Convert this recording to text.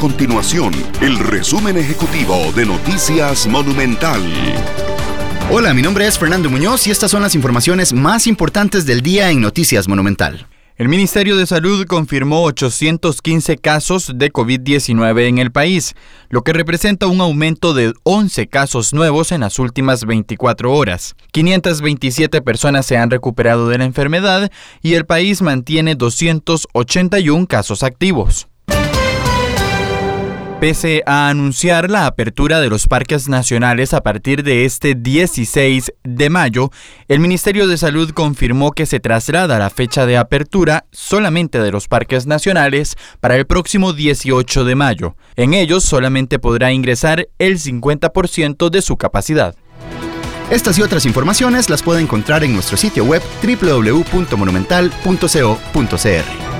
continuación el resumen ejecutivo de Noticias Monumental. Hola, mi nombre es Fernando Muñoz y estas son las informaciones más importantes del día en Noticias Monumental. El Ministerio de Salud confirmó 815 casos de COVID-19 en el país, lo que representa un aumento de 11 casos nuevos en las últimas 24 horas. 527 personas se han recuperado de la enfermedad y el país mantiene 281 casos activos. Pese a anunciar la apertura de los parques nacionales a partir de este 16 de mayo, el Ministerio de Salud confirmó que se traslada la fecha de apertura solamente de los parques nacionales para el próximo 18 de mayo. En ellos solamente podrá ingresar el 50% de su capacidad. Estas y otras informaciones las puede encontrar en nuestro sitio web www.monumental.co.cr.